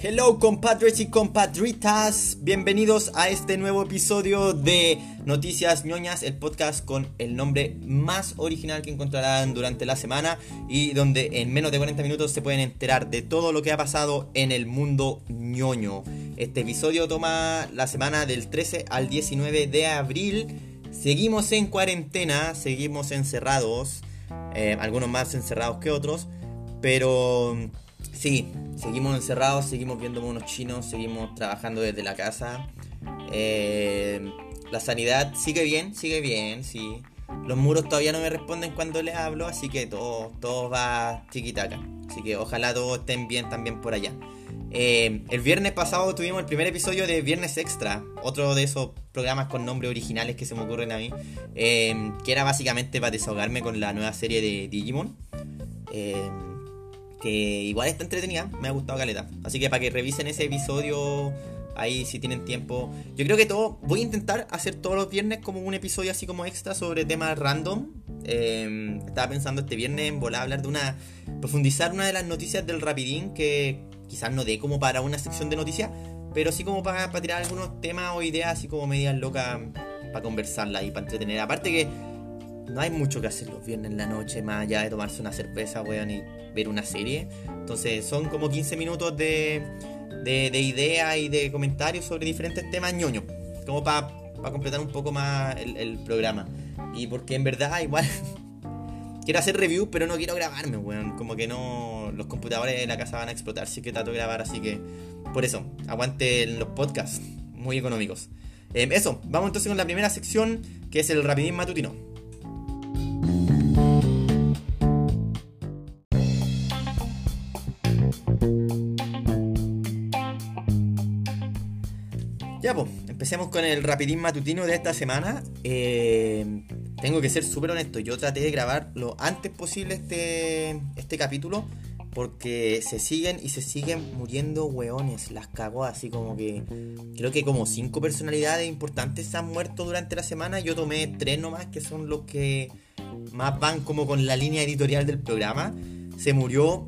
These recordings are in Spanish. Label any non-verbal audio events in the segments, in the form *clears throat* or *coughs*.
Hello compadres y compadritas, bienvenidos a este nuevo episodio de Noticias ñoñas, el podcast con el nombre más original que encontrarán durante la semana y donde en menos de 40 minutos se pueden enterar de todo lo que ha pasado en el mundo ñoño. Este episodio toma la semana del 13 al 19 de abril. Seguimos en cuarentena, seguimos encerrados, eh, algunos más encerrados que otros, pero Sí, seguimos encerrados, seguimos viendo monos chinos, seguimos trabajando desde la casa. Eh, la sanidad sigue bien, sigue bien, sí. Los muros todavía no me responden cuando les hablo, así que todo, todo va chiquitaca. Así que ojalá todos estén bien también por allá. Eh, el viernes pasado tuvimos el primer episodio de Viernes Extra, otro de esos programas con nombres originales que se me ocurren a mí, eh, que era básicamente para desahogarme con la nueva serie de Digimon que igual está entretenida, me ha gustado caleta. Así que para que revisen ese episodio ahí si tienen tiempo. Yo creo que todo, voy a intentar hacer todos los viernes como un episodio así como extra sobre temas random. Em, estaba pensando este viernes en volar a hablar de una, profundizar una de las noticias del Rapidín que quizás no dé como para una sección de noticias, pero sí como para, para tirar algunos temas o ideas así como medias locas para conversarla y para entretener. Aparte que no hay mucho que hacer los viernes en la noche, más allá de tomarse una cerveza, weón, y ver una serie. Entonces son como 15 minutos de, de, ideas y de comentarios sobre diferentes temas ñoño. Como para completar un poco más el, programa. Y porque en verdad igual *laughs* quiero hacer review, pero no quiero grabarme, weón. Como que no. Los computadores de la casa van a explotar si que trato de grabar, así que. Por eso, aguante los podcasts, muy económicos. Eh, eso, vamos entonces con la primera sección, que es el rapidín matutino. Ya, pues, empecemos con el rapidín matutino de esta semana. Eh, tengo que ser súper honesto, yo traté de grabar lo antes posible este, este capítulo porque se siguen y se siguen muriendo hueones. Las cagó así como que. Creo que como cinco personalidades importantes han muerto durante la semana. Yo tomé tres nomás, que son los que más van como con la línea editorial del programa. Se murió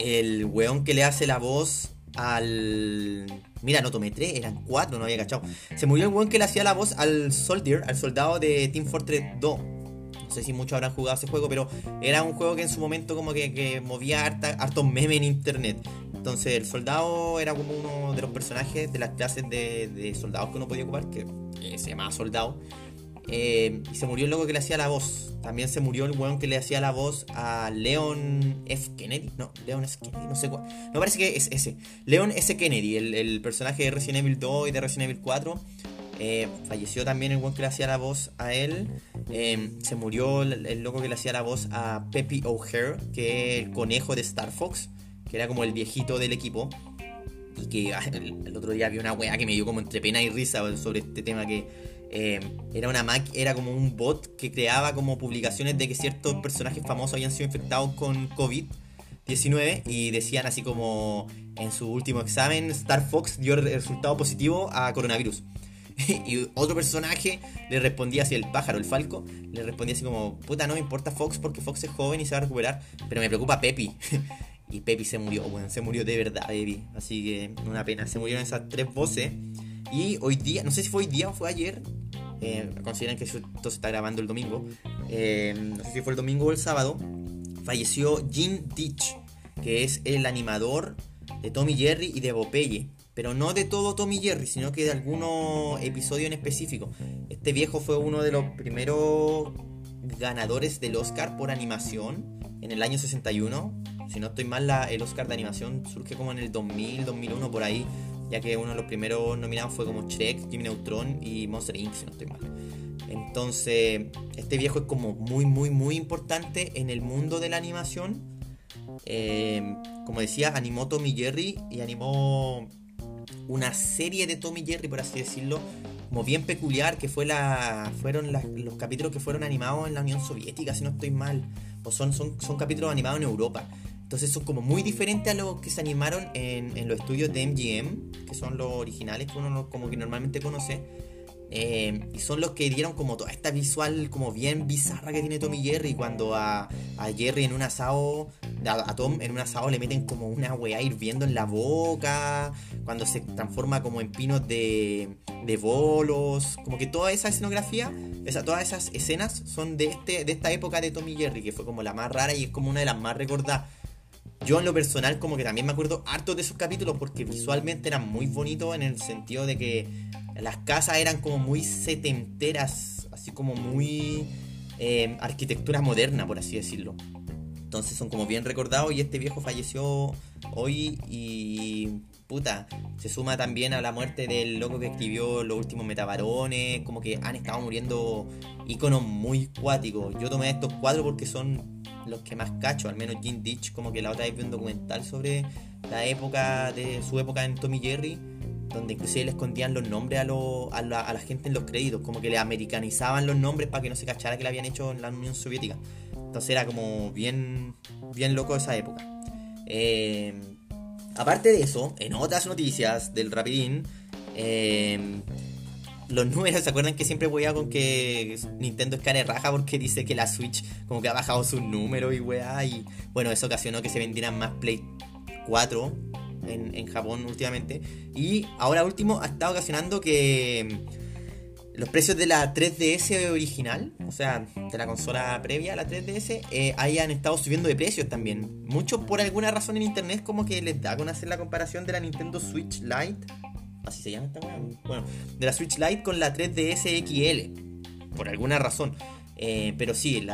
el weón que le hace la voz al. Mira, no tomé tres, eran cuatro, no había cachado. Se murió el weón que le hacía la voz al Soldier, al soldado de Team Fortress 2. No sé si muchos habrán jugado ese juego, pero era un juego que en su momento como que, movía harta, hartos memes en internet. Entonces el soldado era como uno de los personajes de las clases de, soldados que uno podía ocupar, que, se llamaba soldado. Eh, y se murió el loco que le hacía la voz. También se murió el weón que le hacía la voz a Leon F. Kennedy. No, Leon S. Kennedy, no sé cuál. Me parece que es ese. Leon S. Kennedy, el, personaje de Resident Evil 2 y de Resident Evil 4. Eh, falleció también el weón que le hacía la voz a él. Eh, se murió el, loco que le hacía la voz a Peppy O'Hare, que es el conejo de Star Fox, que era como el viejito del equipo. Y que ah, el, otro día vi una weá que me dio como entre pena y risa sobre este tema que eh, era una era como un bot que creaba como publicaciones de que ciertos personajes famosos habían sido infectados con COVID-19 y decían así como en su último examen Star Fox dio resultado positivo a coronavirus. *laughs* y otro personaje le respondía así, el pájaro, el falco, le respondía así como, puta, no me importa Fox porque Fox es joven y se va a recuperar, pero me preocupa Pepi. *laughs* y Pepi se murió, bueno, se murió de verdad, Pepi. Así que una pena, se murieron esas tres voces. Y hoy día, no sé si fue hoy día o fue ayer, eh, consideran que esto se está grabando el domingo, eh, no sé si fue el domingo o el sábado, falleció Gene Ditch, que es el animador de Tommy Jerry y de Popeye. Pero no de todo Tommy Jerry, sino que de algunos episodios en específico. Este viejo fue uno de los primeros ganadores del Oscar por animación en el año 61. Si no estoy mal, el Oscar de animación surge como en el 2000, 2001, por ahí ya que uno de los primeros nominados fue como Shrek, Jimmy Neutron y Monster Inc., si no estoy mal. Entonces, este viejo es como muy, muy, muy importante en el mundo de la animación. Eh, como decía, animó Tommy Jerry y animó una serie de Tommy Jerry, por así decirlo, como bien peculiar, que fueron los capítulos que fueron animados en la Unión Soviética, si no estoy mal. O son, son, son capítulos animados en Europa. Entonces son como muy diferentes a los que se animaron en, los estudios de MGM, que son los originales que uno como que normalmente conoce. Eh, y son los que dieron como toda esta visual como bien bizarra que tiene Tom y Jerry cuando a, Jerry en un asado, a, Tom en un asado le meten como una weá hirviendo en la boca, cuando se transforma como en pinos de, de bolos, como que toda esa escenografía, esa, todas esas escenas son de, este, de esta época de Tom y Jerry, que fue como la más rara y es como una de las más recordadas. Yo en lo personal como que también me acuerdo harto de esos capítulos porque visualmente eran muy bonitos en el sentido de que las casas eran como muy setenteras, así como muy eh, arquitectura moderna, por así decirlo. Entonces son como bien recordados y este viejo falleció hoy y puta, se suma también a la muerte del loco que escribió los últimos metabarones, como que han estado muriendo íconos muy cuáticos. Yo tomé estos cuatro porque son los que más cacho, al menos Jim Ditch, como que la otra vez vi un documental sobre la época de su época en Tommy Jerry, donde inclusive le escondían los nombres a, a, la, a la gente en los créditos, como que le americanizaban los nombres para que no se cachara que le habían hecho en la Unión Soviética. Entonces era como bien, bien loco esa época. Eh, aparte de eso, en otras noticias del Rapidín, eh, los números, ¿se acuerdan que siempre voy a con que Nintendo es cara raja porque dice que la Switch como que ha bajado sus números y weá? Y bueno, eso ocasionó que se vendieran más Play 4 en, en Japón últimamente. Y ahora último ha estado ocasionando que los precios de la 3DS original, o sea, de la consola previa a la 3DS, eh, hayan estado subiendo de precios también. Muchos por alguna razón en internet como que les da con hacer la comparación de la Nintendo Switch Lite así se llama esta weá. Bueno, de la Switch Lite con la 3DS XL. Por alguna razón. Eh, pero sí,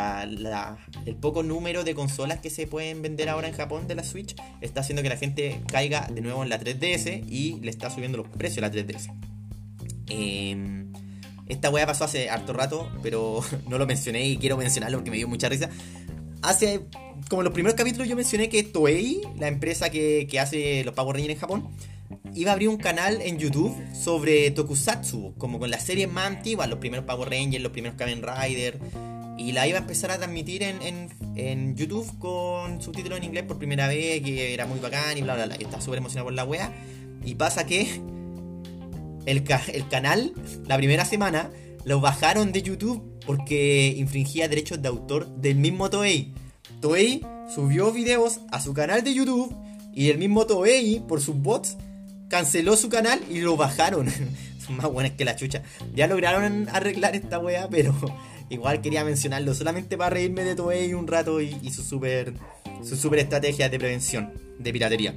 el poco número de consolas que se pueden vender ahora en Japón de la Switch está haciendo que la gente caiga de nuevo en la 3DS y le está subiendo los precios a la 3DS. Em, esta weá pasó hace harto rato, pero *laughs* no lo mencioné y quiero mencionarlo porque me dio mucha risa. Hace como los primeros capítulos yo mencioné que Toei, la empresa que, que hace los Power Rangers en Japón, iba a abrir un canal en YouTube sobre Tokusatsu, como con las series más antiguas, los primeros Power Rangers, los primeros Kamen Rider. Y la iba a empezar a transmitir en, YouTube con subtítulos en inglés por primera vez, que era muy bacán y bla bla bla. Y estaba súper emocionado por la wea. Y pasa que el, el canal, la primera semana, lo bajaron de YouTube porque infringía derechos de autor del mismo Toei. Toei subió videos a su canal de YouTube y el mismo Toei, por sus bots, canceló su canal y lo bajaron. *laughs* Son más buenas que la chucha. Ya lograron arreglar esta wea, pero *laughs* igual quería mencionarlo solamente para reírme de Toei un rato y, su super su super estrategia de prevención de piratería.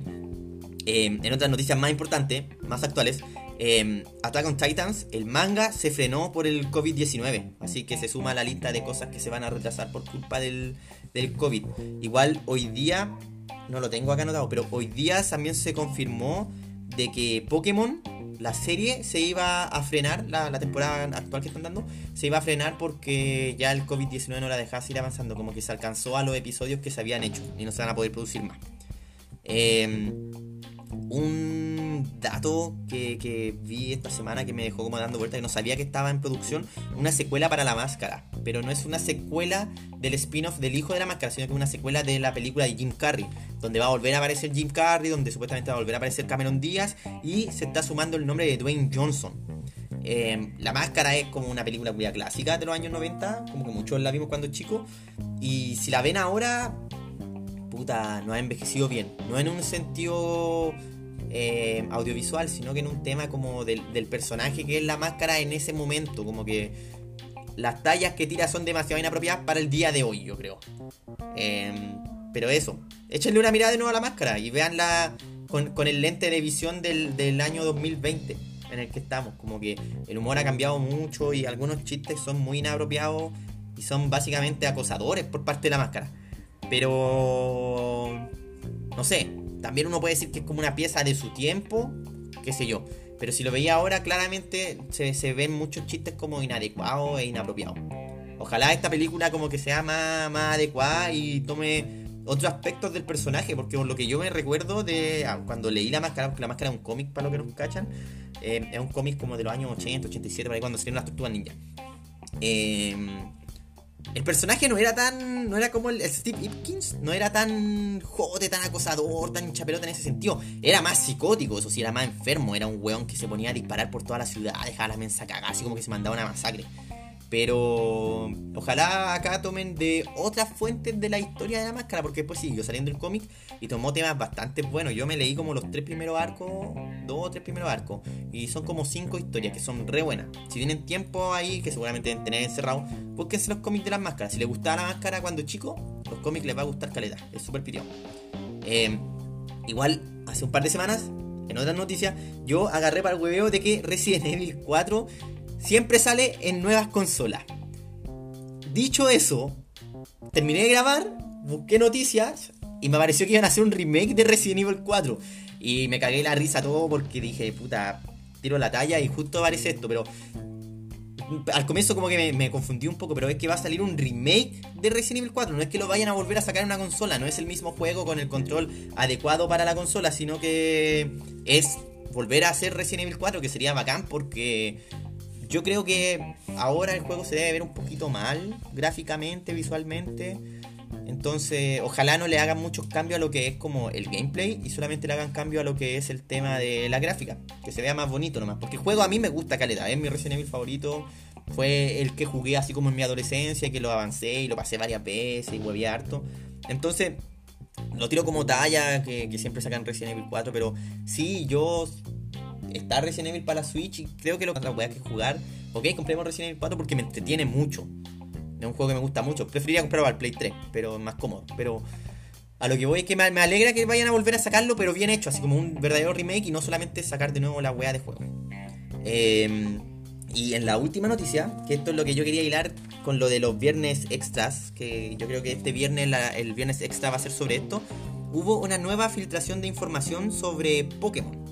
Em, en otras noticias más importantes, más actuales, eh, Attack on Titans, el manga se frenó por el COVID-19, así que se suma a la lista de cosas que se van a retrasar por culpa del, del COVID. Igual hoy día, no lo tengo acá anotado, pero hoy día también se confirmó de que Pokémon, la serie, se iba a frenar, la, temporada actual que están dando, se iba a frenar porque ya el COVID-19 no la dejaba seguir avanzando, como que se alcanzó a los episodios que se habían hecho y no se van a poder producir más. Eh, un dato que, vi esta semana que me dejó como dando vuelta, que no sabía que estaba en producción, una secuela para la máscara. Pero no es una secuela del spin-off del hijo de la máscara, sino que es una secuela de la película de Jim Carrey, donde va a volver a aparecer Jim Carrey, donde supuestamente va a volver a aparecer Cameron Díaz y se está sumando el nombre de Dwayne Johnson. Em, la máscara es como una película muy clásica de los años 90, como que muchos la vimos cuando chicos. Y si la ven ahora, puta, no ha envejecido bien. No en un sentido eh, audiovisual, sino que en un tema como del, personaje que es la máscara en ese momento, como que las tallas que tira son demasiado inapropiadas para el día de hoy, yo creo. Em, pero eso, échenle una mirada de nuevo a la máscara y veanla con, con el lente de visión del, del año 2020 en el que estamos. Como que el humor ha cambiado mucho y algunos chistes son muy inapropiados y son básicamente acosadores por parte de la máscara. Pero... No sé, también uno puede decir que es como una pieza de su tiempo, qué sé yo. Pero si lo veía ahora, claramente se, ven muchos chistes como inadecuados e inapropiados. Ojalá esta película como que sea más, más adecuada y tome otros aspectos del personaje, porque por lo que yo me recuerdo de ah, cuando leí La Máscara, porque La Máscara es un cómic para los que nos cachan, eh, es un cómic como de los años 80, 87, para ahí cuando salieron las tortugas ninja. Eh, el personaje no era tan. No era como el, Steve Hipkins. No era tan jote, tan acosador, tan chapelota en ese sentido. Era más psicótico, eso sí, era más enfermo. Era un weón que se ponía a disparar por toda la ciudad, dejaba la mensa cagada, así como que se mandaba una masacre. Pero ojalá acá tomen de otras fuentes de la historia de la máscara, porque después siguió saliendo el cómic y tomó temas bastante buenos. Yo me leí como los tres primeros arcos, dos o tres primeros arcos, y son como cinco historias que son re buenas. Si tienen tiempo ahí, que seguramente deben tener encerrado, búsquense los cómics de las máscaras. Si les gustaba la máscara cuando chico, los cómics les va a gustar caleta. Es súper piriado. Eh, igual, hace un par de semanas, en otras noticias, yo agarré para el hueveo de que Resident Evil 4 siempre sale en nuevas consolas. Dicho eso, terminé de grabar, busqué noticias y me pareció que iban a hacer un remake de Resident Evil 4. Y me cagué la risa todo porque dije, puta, tiro la talla y justo aparece esto, pero al comienzo como que me, confundí un poco, pero es que va a salir un remake de Resident Evil 4. No es que lo vayan a volver a sacar en una consola, no es el mismo juego con el control adecuado para la consola, sino que es volver a hacer Resident Evil 4, que sería bacán porque yo creo que ahora el juego se debe ver un poquito mal, gráficamente, visualmente. Entonces, ojalá no le hagan muchos cambios a lo que es como el gameplay y solamente le hagan cambio a lo que es el tema de la gráfica, que se vea más bonito nomás. Porque el juego a mí me gusta caleta, es mi Resident Evil favorito. Fue el que jugué así como en mi adolescencia, que lo avancé y lo pasé varias veces y hueví harto. Entonces, lo tiro como talla, que, que siempre sacan Resident Evil 4, pero sí, yo está Resident Evil para la Switch y creo que lo que voy a jugar. Ok, compremos Resident Evil 4 porque me entretiene mucho. Es un juego que me gusta mucho. Preferiría comprarlo para Play 3, pero es más cómodo. Pero a lo que voy es que me, alegra que vayan a volver a sacarlo, pero bien hecho, así como un verdadero remake y no solamente sacar de nuevo la weá de juego. Em, y en la última noticia, que esto es lo que yo quería hilar con lo de los viernes extras, que yo creo que este viernes, el viernes extra va a ser sobre esto, hubo una nueva filtración de información sobre Pokémon.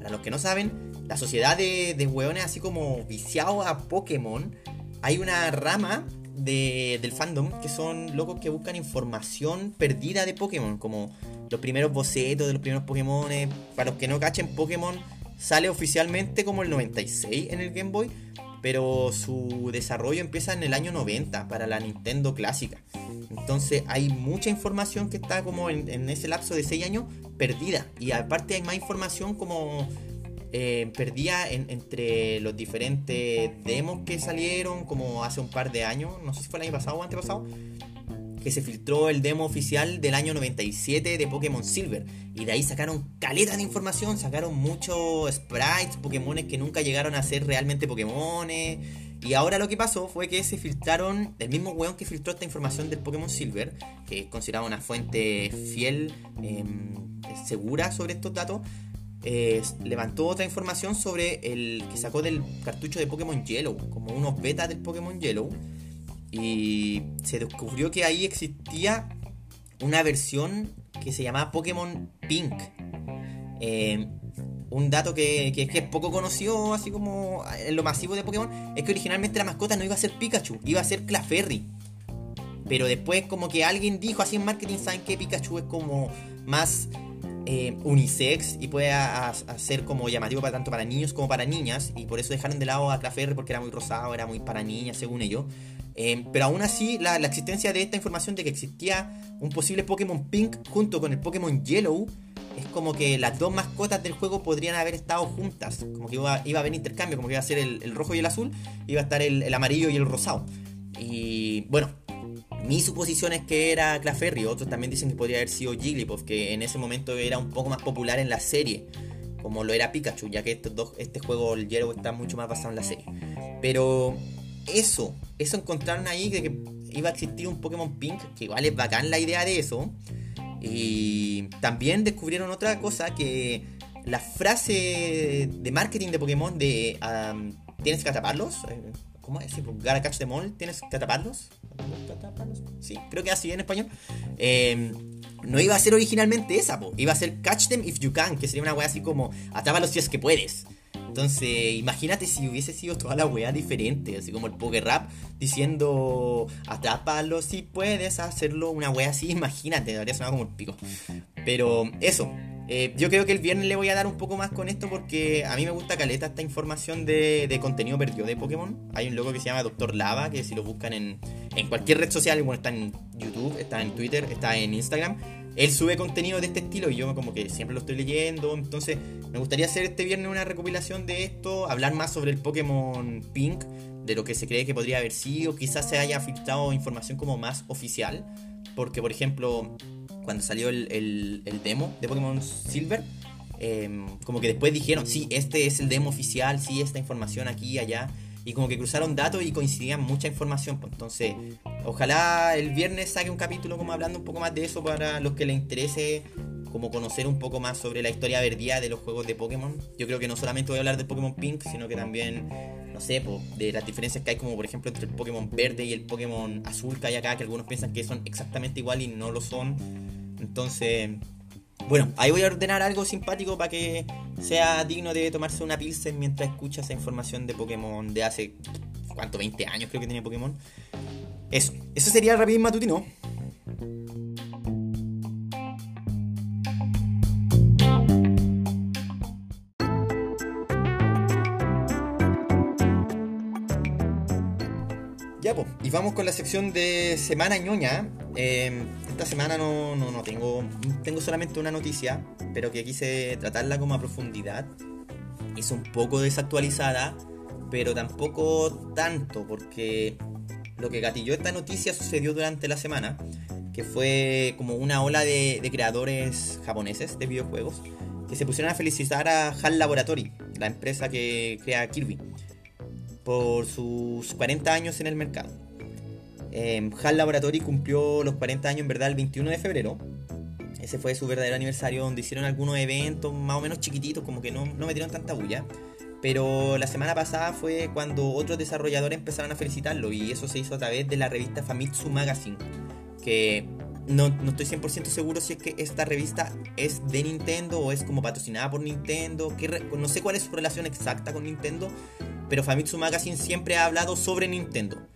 Para los que no saben, la sociedad de, de hueones así como viciados a Pokémon, hay una rama de, del fandom que son locos que buscan información perdida de Pokémon, como los primeros bocetos de los primeros Pokémon. Para los que no cachen, Pokémon sale oficialmente como el 96 en el Game Boy, pero su desarrollo empieza en el año 90 para la Nintendo clásica. Entonces hay mucha información que está como en, ese lapso de 6 años perdida. Y aparte hay más información como eh, perdida entre los diferentes demos que salieron, como hace un par de años, no sé si fue el año pasado o antepasado, que se filtró el demo oficial del año 97 de Pokémon Silver. Y de ahí sacaron caleta de información, sacaron muchos sprites, Pokémones que nunca llegaron a ser realmente Pokémones. Y ahora lo que pasó fue que se filtraron, el mismo weón que filtró esta información del Pokémon Silver, que es considerado una fuente fiel, em, segura sobre estos datos, levantó otra información sobre el que sacó del cartucho de Pokémon Yellow, como unos betas del Pokémon Yellow. Y se descubrió que ahí existía una versión que se llamaba Pokémon Pink. Eh, un dato que, que, es poco conocido, así como en lo masivo de Pokémon, es que originalmente la mascota no iba a ser Pikachu, iba a ser Clefairy. Pero después como que alguien dijo así en marketing, ¿saben que Pikachu es como más eh, unisex y puede ser como llamativo para tanto para niños como para niñas? Y por eso dejaron de lado a Clefairy porque era muy rosado, era muy para niñas según ellos. Eh, pero aún así, la, la existencia de esta información de que existía un posible Pokémon Pink junto con el Pokémon Yellow es como que las dos mascotas del juego podrían haber estado juntas. Como que iba, a haber intercambio, como que iba a ser el, rojo y el azul, iba a estar el, amarillo y el rosado. Y bueno, mi suposición es que era Clefairy, otros también dicen que podría haber sido Jigglypuff, que en ese momento era un poco más popular en la serie, como lo era Pikachu, ya que estos dos, este juego, el Yellow, está mucho más basado en la serie. Pero eso, eso encontraron ahí de que iba a existir un Pokémon Pink, que igual es bacán la idea de eso. Y también descubrieron otra cosa que la frase de marketing de Pokémon de tienes que atraparlos. Eh, ¿Cómo es? Gotta catch them all, tienes que atraparlos. Sí, creo que así en español. Em, no iba a ser originalmente esa, iba a ser catch them if you can, que sería una wea así como atrápalos si es que puedes. Entonces, imagínate si hubiese sido toda la weá diferente, así como el Poké Rap diciendo atrápalo si puedes hacerlo, una wea así, imagínate, habría sonado como el pico. Pero eso, Eh, yo creo que el viernes le voy a dar un poco más con esto porque a mí me gusta caleta esta información de, contenido perdido de Pokémon. Hay un logo que se llama Doctor Lava, que si lo buscan en, en cualquier red social, bueno, está en YouTube, está en Twitter, está en Instagram. Él sube contenido de este estilo y yo como que siempre lo estoy leyendo. Entonces me gustaría hacer este viernes una recopilación de esto, hablar más sobre el Pokémon Pink, de lo que se cree que podría haber sido. Quizás se haya filtrado información como más oficial. Porque, por ejemplo, cuando salió el, demo de Pokémon Silver, em, como que después dijeron, sí, este es el demo oficial, sí, esta información aquí allá. Y como que cruzaron datos y coincidían mucha información. Pues entonces, ojalá el viernes saque un capítulo como hablando un poco más de eso para los que les interese como conocer un poco más sobre la historia verdía de los juegos de Pokémon. Yo creo que no solamente voy a hablar del Pokémon Pink, sino que también, no sé, de las diferencias que hay como por ejemplo entre el Pokémon verde y el Pokémon azul que hay acá, que algunos piensan que son exactamente igual y no lo son. Entonces, bueno, ahí voy a ordenar algo simpático para que sea digno de tomarse una pilsen mientras escucha esa información de Pokémon de hace, ¿cuánto? 20 años creo que tenía Pokémon. Eso, eso sería el Rapidín Matutino. y vamos con la sección de Semana ñoña. Em, esta semana no, no, tengo, tengo solamente una noticia, pero que quise tratarla como a profundidad. Es un poco desactualizada, pero tampoco tanto, porque lo que gatilló esta noticia sucedió durante la semana, que fue como una ola de, de creadores japoneses de videojuegos que se pusieron a felicitar a HAL Laboratory, la empresa que crea Kirby por sus 40 años en el mercado. Eh, HAL Laboratory cumplió los 40 años en verdad el 21 de febrero. Ese fue su verdadero aniversario donde hicieron algunos eventos más o menos chiquititos, como que no, no metieron tanta bulla. Pero la semana pasada fue cuando otros desarrolladores empezaron a felicitarlo y eso se hizo a través de la revista Famitsu Magazine, que no, no, estoy 100% seguro si es que esta revista es de Nintendo o es como patrocinada por Nintendo. Que no sé cuál es su relación exacta con Nintendo, pero Famitsu Magazine siempre ha hablado sobre Nintendo.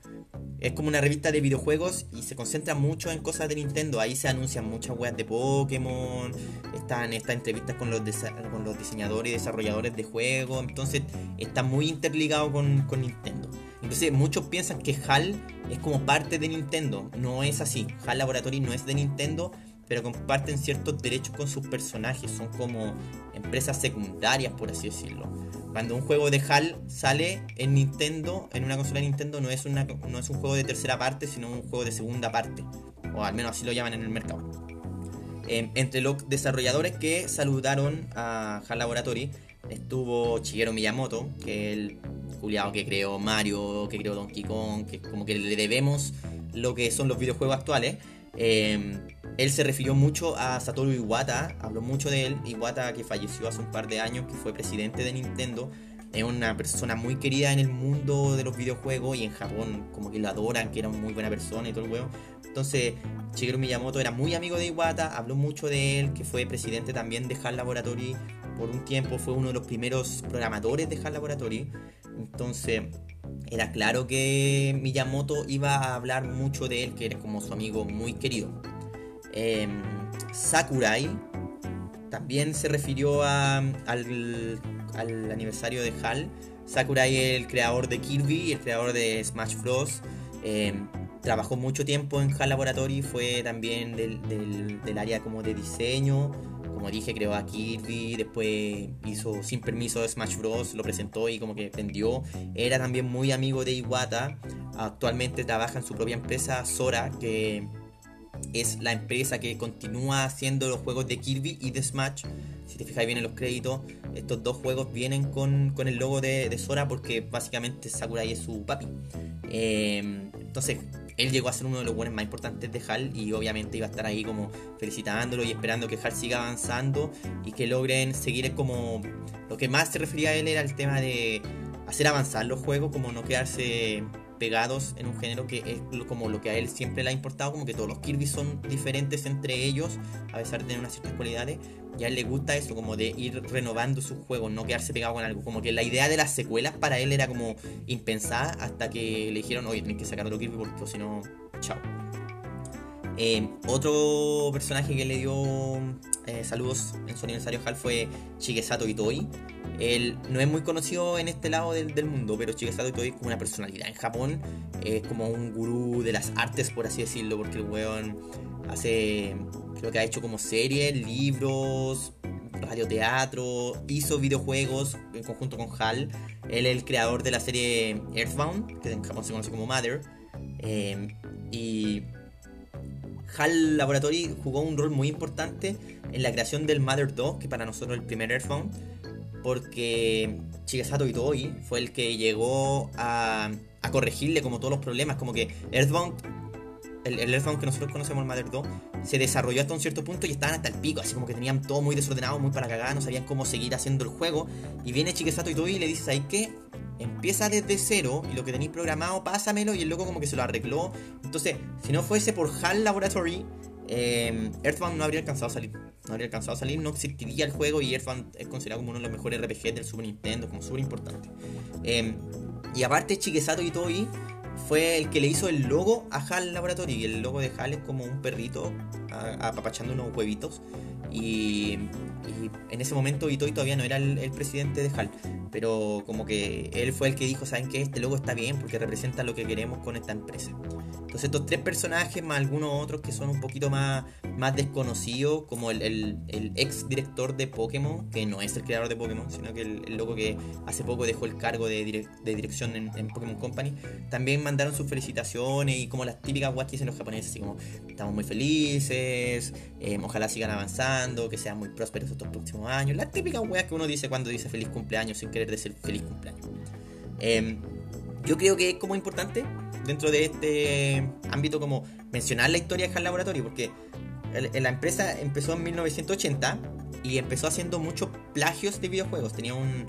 Es como una revista de videojuegos y se concentra mucho en cosas de Nintendo. Ahí se anuncian muchas weas de Pokémon, están estas entrevistas con los, con los diseñadores y desarrolladores de juegos. Entonces está muy interligado con, con Nintendo. Entonces muchos piensan que HAL es como parte de Nintendo. No es así. HAL Laboratory no es de Nintendo, pero comparten ciertos derechos con sus personajes. Son como empresas secundarias, por así decirlo. Cuando un juego de HAL sale en Nintendo, en una consola de Nintendo, no es, una, no es un juego de tercera parte, sino un juego de segunda parte. O al menos así lo llaman en el mercado. Em, entre los desarrolladores que saludaron a HAL Laboratory estuvo Shigeru Miyamoto, que es el juliado que creó Mario, que creó Donkey Kong, que como que le debemos lo que son los videojuegos actuales. Em, él se refirió mucho a Satoru Iwata, habló mucho de él. Iwata, que falleció hace un par de años, que fue presidente de Nintendo, es una persona muy querida en el mundo de los videojuegos y en Japón, como que lo adoran, que era una muy buena persona y todo el huevo. Entonces, Shigeru Miyamoto era muy amigo de Iwata, habló mucho de él, que fue presidente también de HAL Laboratory por un tiempo, fue uno de los primeros programadores de HAL Laboratory. Entonces, era claro que Miyamoto iba a hablar mucho de él, que era como su amigo muy querido. Em, Sakurai también se refirió al, aniversario de HAL. Sakurai el creador de Kirby, el creador de Smash Bros. Em, trabajó mucho tiempo en HAL Laboratory, fue también del, área como de diseño. Como dije, creó a Kirby, después hizo sin permiso de Smash Bros. Lo presentó y como que vendió. Era también muy amigo de Iwata. Actualmente trabaja en su propia empresa, Sora, que es la empresa que continúa haciendo los juegos de Kirby y de Smash. Si te fijas bien en los créditos, estos dos juegos vienen con, el logo de, Sora porque básicamente Sakurai es su papi. Em, entonces, él llegó a ser uno de los buenos más importantes de HAL y obviamente iba a estar ahí como felicitándolo y esperando que HAL siga avanzando y que logren seguir como... Lo que más se refería a él era el tema de hacer avanzar los juegos, como no quedarse pegados en un género que es como lo que a él siempre le ha importado, como que todos los Kirby son diferentes entre ellos, a pesar de tener unas ciertas cualidades, y a él le gusta eso, como de ir renovando sus juegos, no quedarse pegado con algo, como que la idea de las secuelas para él era como impensada hasta que le dijeron, oye, tenés que sacar otro Kirby porque si no, chao. Eh, otro personaje que le dio eh, saludos en su aniversario HAL fue Shigesato Itoi. Él no es muy conocido en este lado del, mundo, pero Shigesato Itoi es como una personalidad en Japón. Es como un gurú de las artes, por así decirlo, porque el weón hace, creo que ha hecho como series, libros, radioteatro, hizo videojuegos en conjunto con HAL. Él es el creador de la serie Earthbound, que en Japón se conoce como Mother. Eh, y HAL Laboratory jugó un rol muy importante en la creación del Mother 2, que para nosotros es el primer Earthbound, porque Shigesato Itoi fue el que llegó a, corregirle como todos los problemas, como que Earthbound el, el, Earthbound que nosotros conocemos, el Mother 2, se desarrolló hasta un cierto punto y estaban hasta el pico, así como que tenían todo muy desordenado, muy para cagar, no sabían cómo seguir haciendo el juego. Y viene Shigesato Itoi y le dices, ¿ahí qué? Empieza desde cero y lo que tenéis programado, pásamelo. Y el loco como que se lo arregló. Entonces, si no fuese por HAL Laboratory, eh, Earthbound no habría alcanzado a salir. No habría alcanzado a salir, no existiría el juego y Earthbound es considerado como uno de los mejores RPG del Super Nintendo, como súper importante. Eh, y aparte, Shigesato Itoi fue el que le hizo el logo a HAL Laboratory. Y el logo de HAL es como un perrito apapachando unos huevitos. Y, en ese momento Itoi todavía no era el, el, presidente de HAL. Pero como que él fue el que dijo, ¿saben qué? Este logo está bien porque representa lo que queremos con esta empresa. Entonces estos tres personajes, más algunos otros que son un poquito más, más desconocidos, como el, el, ex director de Pokémon, que no es el creador de Pokémon, sino que el, loco que hace poco dejó el cargo de, de dirección en, Pokémon Company, también mandaron sus felicitaciones y como las típicas guas que dicen los japoneses, así como estamos muy felices, eh, ojalá sigan avanzando, que sean muy prósperos estos próximos años, las típicas weas que uno dice cuando dice feliz cumpleaños sin querer decir feliz cumpleaños. Eh, yo creo que es como importante dentro de este ámbito como mencionar la historia de HAL Laboratory, porque la empresa empezó en 1980 y empezó haciendo muchos plagios de videojuegos. Tenía un,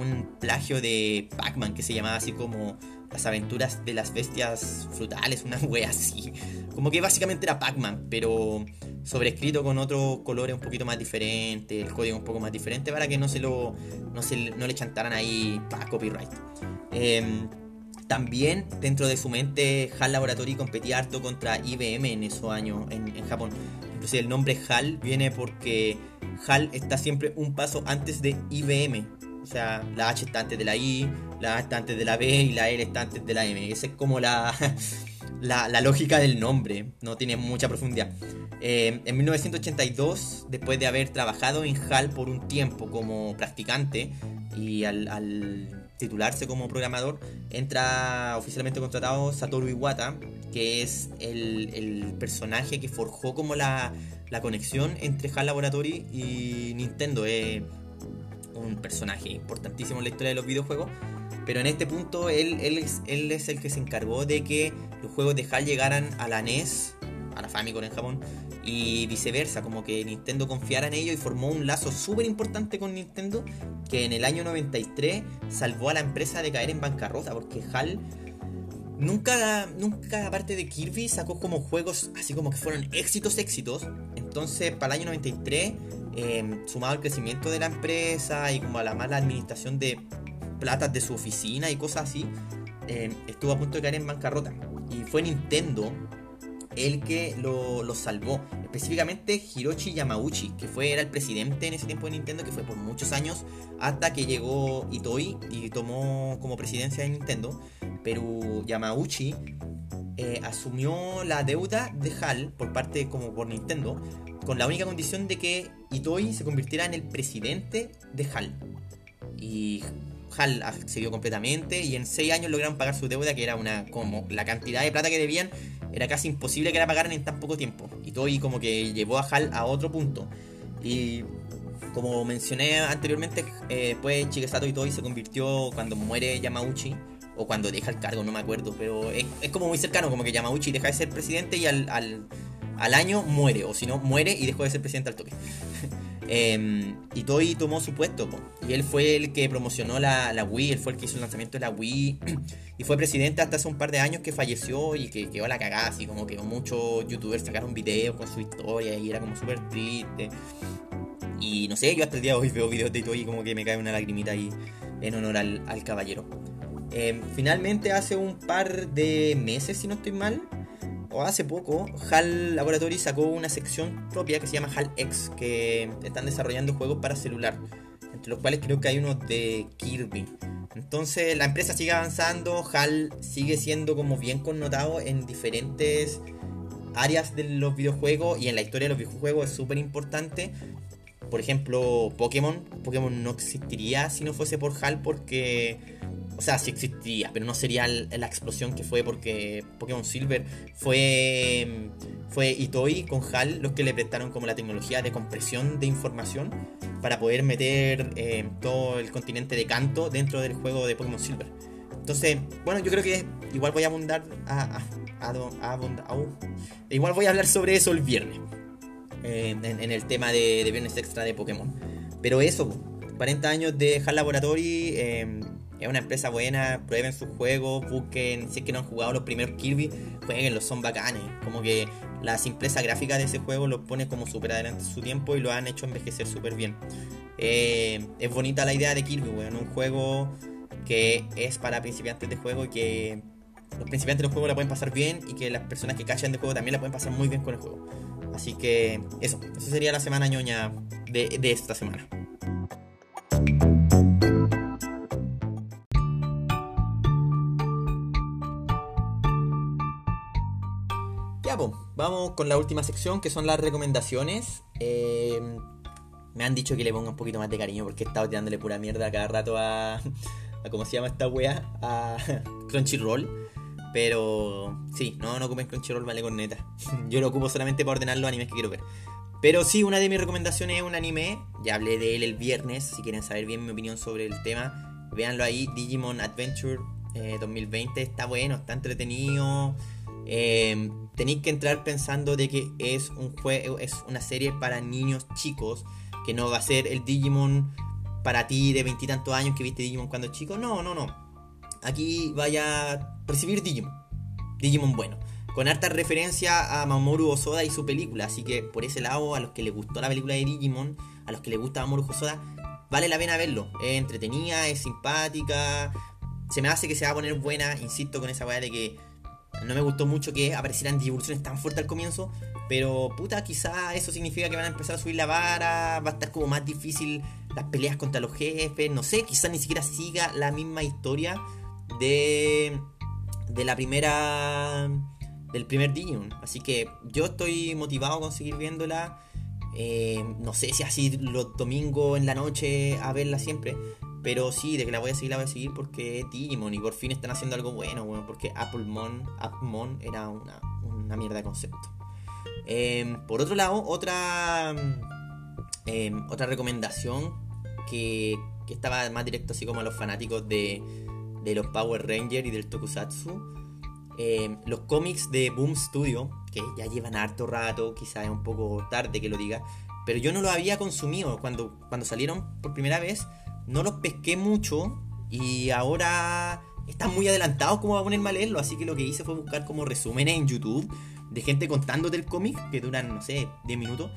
un plagio de Pac-Man que se llamaba así como Las aventuras de las bestias frutales, una *laughs* wea así. Como que básicamente era Pac-Man, pero sobrescrito con otros colores un poquito más diferentes, el código un poco más diferente para que no se lo no, se, no le chantaran ahí para copyright. Eh, también dentro de su mente HAL Laboratory competía harto contra IBM en esos años en, Japón. Inclusive el nombre HAL viene porque HAL está siempre un paso antes de IBM. O sea, la H está antes de la I, la A está antes de la B y la L está antes de la M. Esa es como la, *laughs* la, lógica del nombre, no tiene mucha profundidad. Eh, en 1982, después de haber trabajado en HAL por un tiempo como practicante y al titularse como programador, entra oficialmente contratado Satoru Iwata, que es el, personaje que forjó como la, conexión entre HAL Laboratory y Nintendo. Es un personaje importantísimo en la historia de los videojuegos. Pero en este punto él, él, es, él es el que se encargó de que los juegos de HAL llegaran a la NES, a la Famicom en Japón, y viceversa, como que Nintendo confiara en ello y formó un lazo súper importante con Nintendo que en el año 93 salvó a la empresa de caer en bancarrota porque HAL nunca, nunca aparte de Kirby sacó como juegos así como que fueron éxitos, éxitos. Entonces para el año 93, em, sumado al crecimiento de la empresa y como a la mala administración de platas de su oficina y cosas así, em, estuvo a punto de caer en bancarrota. Y fue Nintendo el que lo, salvó. Específicamente Hiroshi Yamauchi, que fue, era el presidente en ese tiempo de Nintendo, que fue por muchos años, hasta que llegó Itoi y tomó como presidencia de Nintendo. Pero Yamauchi eh, asumió la deuda de HAL por parte como por Nintendo, con la única condición de que Itoi se convirtiera en el presidente de HAL. Y HAL accedió completamente y en 6 años lograron pagar su deuda, que era una como la cantidad de plata que debían era casi imposible que la pagaran en tan poco tiempo. Y Toei como que llevó a HAL a otro punto. Y como mencioné anteriormente, eh, pues Chigesato y Toei se convirtió cuando muere Yamauchi, o cuando deja el cargo, no me acuerdo, pero es, como muy cercano, como que Yamauchi deja de ser presidente y al, al, año muere, o si no, muere y dejó de ser presidente al toque. *laughs* eh, y Toei tomó su puesto, y él fue el que promocionó la, la Wii, él fue el que hizo el lanzamiento de la Wii. *clears throat* Y fue presidente hasta hace un par de años que falleció y que quedó a la cagada, así como que muchos youtubers sacaron videos con su historia y era como súper triste. Y no sé, yo hasta el día de hoy veo videos de todo y como que me cae una lagrimita ahí en honor al, caballero. Em, finalmente hace un par de meses, si no estoy mal, hace poco, HAL Laboratory sacó una sección propia que se llama HAL X, que están desarrollando juegos para celular, entre los cuales creo que hay uno de Kirby. Entonces la empresa sigue avanzando, HAL sigue siendo como bien connotado en diferentes áreas de los videojuegos y en la historia de los videojuegos es súper importante. Por ejemplo, Pokémon. Pokémon no existiría si no fuese por HAL porque... O sea, sí existiría, pero no sería la explosión que fue porque Pokémon Silver fue, fue Itoi con HAL los que le prestaron como la tecnología de compresión de información para poder meter eh, todo el continente de canto dentro del juego de Pokémon Silver. Entonces, bueno, yo creo que igual voy a abundar a, igual voy a hablar sobre eso el viernes. En, el tema de, viernes extra de Pokémon. Pero eso, 40 años de HAL Laboratory. Eh, es una empresa buena, prueben sus juegos, busquen, si es que no han jugado los primeros Kirby, jueguenlos, son bacanes. Como que la simpleza gráfica de ese juego los pone como súper adelante su tiempo y lo han hecho envejecer súper bien. Eh, es bonita la idea de Kirby, weón, un juego que es para principiantes de juego y que los principiantes de juego la pueden pasar bien y que las personas que callan de juego también la pueden pasar muy bien con el juego. Así que eso, eso sería la semana ñoña de esta semana. Vamos con la última sección que son las recomendaciones. Eh, me han dicho que le ponga un poquito más de cariño porque he estado tirándole pura mierda cada rato a, *laughs* a ¿cómo se llama esta wea? A *laughs* Crunchyroll. Pero sí, no, no ocupen Crunchyroll, vale con neta. *laughs* Yo lo ocupo solamente para ordenar los animes que quiero ver. Pero sí, una de mis recomendaciones es un anime. Ya hablé de él el viernes. Si quieren saber bien mi opinión sobre el tema, véanlo ahí. Digimon Adventure 2020. Eh, está bueno, está entretenido. Eh, tenéis que entrar pensando de que es un juego, es una serie para niños chicos. Que no va a ser el Digimon para ti de veintitantos años que viste Digimon cuando chico. No, no, no aquí vaya a recibir Digimon. Digimon bueno. Con harta referencia a Mamoru Osoda y su película. Así que por ese lado, a los que les gustó la película de Digimon, a los que les gusta Mamoru Osoda, vale la pena verlo. Es entretenida, es simpática. Se me hace que se va a poner buena. Insisto con esa weá de que no me gustó mucho que aparecieran evoluciones tan fuertes al comienzo. Pero puta, quizá eso significa que van a empezar a subir la vara. Va a estar como más difícil las peleas contra los jefes. No sé, quizá ni siquiera siga la misma historia de, de la primera del primer Digimon. Así que yo estoy motivado con seguir viéndola. Eh, no sé si así los domingos en la noche a verla siempre. Pero sí, de que la voy a seguir, la voy a seguir porque Digimon y por fin están haciendo algo bueno, bueno porque Applemon, Applemon era una, una, mierda de concepto. Em, por otro lado, otra, em, otra recomendación que, que estaba más directo así como a los fanáticos de, de los Power Rangers y del Tokusatsu. Eh, los cómics de Boom Studio, que ya llevan harto rato, quizás es un poco tarde que lo diga, pero yo no lo había consumido cuando, cuando salieron por primera vez, no los pesqué mucho y ahora están muy adelantados como a ponerme a leerlo, así que lo que hice fue buscar como resúmenes en YouTube de gente contándote el cómic, que duran, no sé, 10 minutos,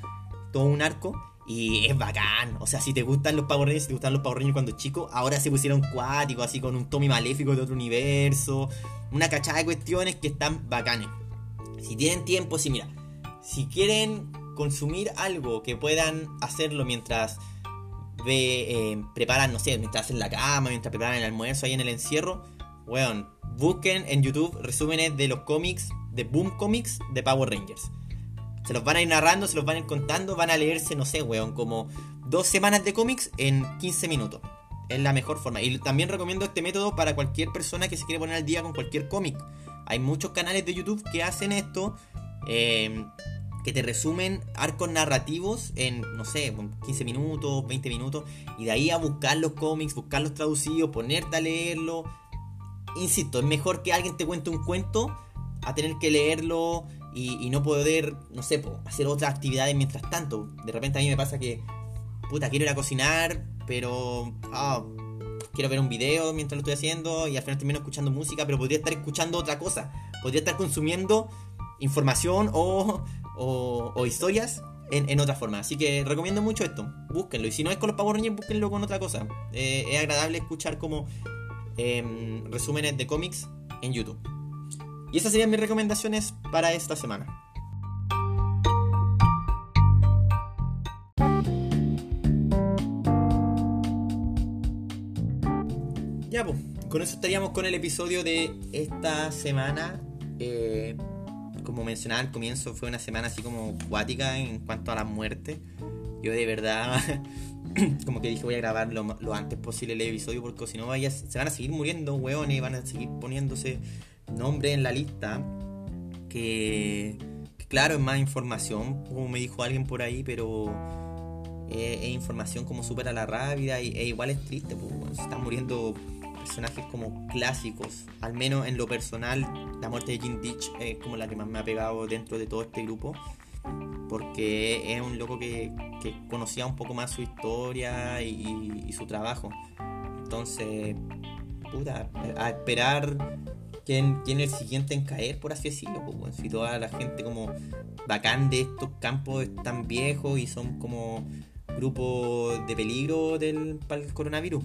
todo un arco, y es bacán. O sea, si te gustan los Power si te gustan los Power cuando chico, ahora se pusieron cuáticos, así con un Tommy maléfico de otro universo. Una cachada de cuestiones que están bacanes. Si tienen tiempo, si mira, si quieren consumir algo que puedan hacerlo mientras ve, eh, preparan, no sé, mientras hacen la cama, mientras preparan el almuerzo ahí en el encierro, weón, busquen en YouTube resúmenes de los cómics, de Boom Comics de Power Rangers. Se los van a ir narrando, se los van a ir contando, van a leerse, no sé, weón, como dos semanas de cómics en 15 minutos. Es la mejor forma. Y también recomiendo este método para cualquier persona que se quiere poner al día con cualquier cómic. Hay muchos canales de YouTube que hacen esto. Eh, que te resumen arcos narrativos en, no sé, 15 minutos, 20 minutos, y de ahí a buscar los cómics, buscarlos traducidos, ponerte a leerlo. Insisto, es mejor que alguien te cuente un cuento a tener que leerlo y, no poder, no sé, hacer otras actividades mientras tanto. De repente a mí me pasa que, puta, quiero ir a cocinar, pero ah, quiero ver un video mientras lo estoy haciendo y al final termino escuchando música, pero podría estar escuchando otra cosa. Podría estar consumiendo información o, o, historias en, otra forma. Así que recomiendo mucho esto. Búsquenlo. Y si no es con los Power Rangers, búsquenlo con otra cosa. Eh, es agradable escuchar como em, resúmenes de cómics en YouTube. Y esas serían mis recomendaciones para esta semana. Ya, pues, con eso estaríamos con el episodio de esta semana. Eh, como mencionaba al comienzo, fue una semana así como cuática en cuanto a la muerte. Yo de verdad, *coughs* como que dije, voy a grabar lo, antes posible el episodio porque si no se van a seguir muriendo hueones, van a seguir poniéndose nombres en la lista. Que, claro, es más información, como me dijo alguien por ahí, pero es, información como súper a la rápida y e igual es triste, pues, se están muriendo personajes como clásicos, al menos en lo personal, la muerte de Jim Ditch es como la que más me ha pegado dentro de todo este grupo, porque es un loco que, conocía un poco más su historia y, su trabajo. Entonces, puta, a esperar quién, quién, es el siguiente en caer, por así decirlo. Pues, si toda la gente como bacán de estos campos están viejos y son como grupos de peligro del, para el coronavirus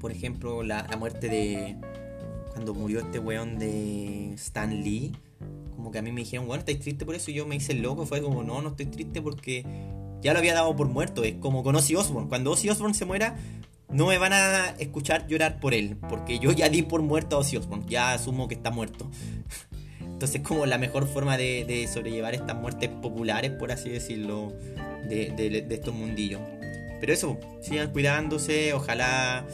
por ejemplo, la, muerte de. Cuando murió este weón de Stan Lee. Como que a mí me dijeron, bueno, ¿estáis triste por eso? Yo me hice loco. Fue como, no, no estoy triste porque ya lo había dado por muerto. Es como con Ozzy Osbourne. Cuando Ozzy Osbourne se muera, no me van a escuchar llorar por él. Porque yo ya di por muerto a Ozzy Osbourne. Ya asumo que está muerto. *laughs* Entonces, como la mejor forma de, sobrellevar estas muertes populares, por así decirlo, de, de estos mundillos. Pero eso, sigan cuidándose. Ojalá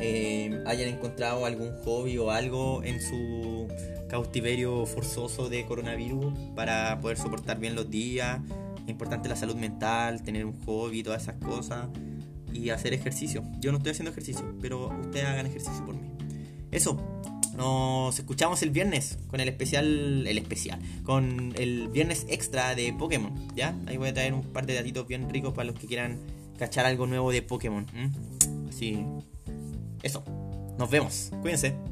eh, hayan encontrado algún hobby o algo en su cautiverio forzoso de coronavirus para poder soportar bien los días. Es importante la salud mental, tener un hobby, todas esas cosas. Y hacer ejercicio. Yo no estoy haciendo ejercicio, pero ustedes hagan ejercicio por mí. Eso. Nos escuchamos el viernes con el especial. El especial. Con el viernes extra de Pokémon. ¿Ya? Ahí voy a traer un par de datitos bien ricos para los que quieran cachar algo nuevo de Pokémon. Así eso. Nos vemos. Cuídense.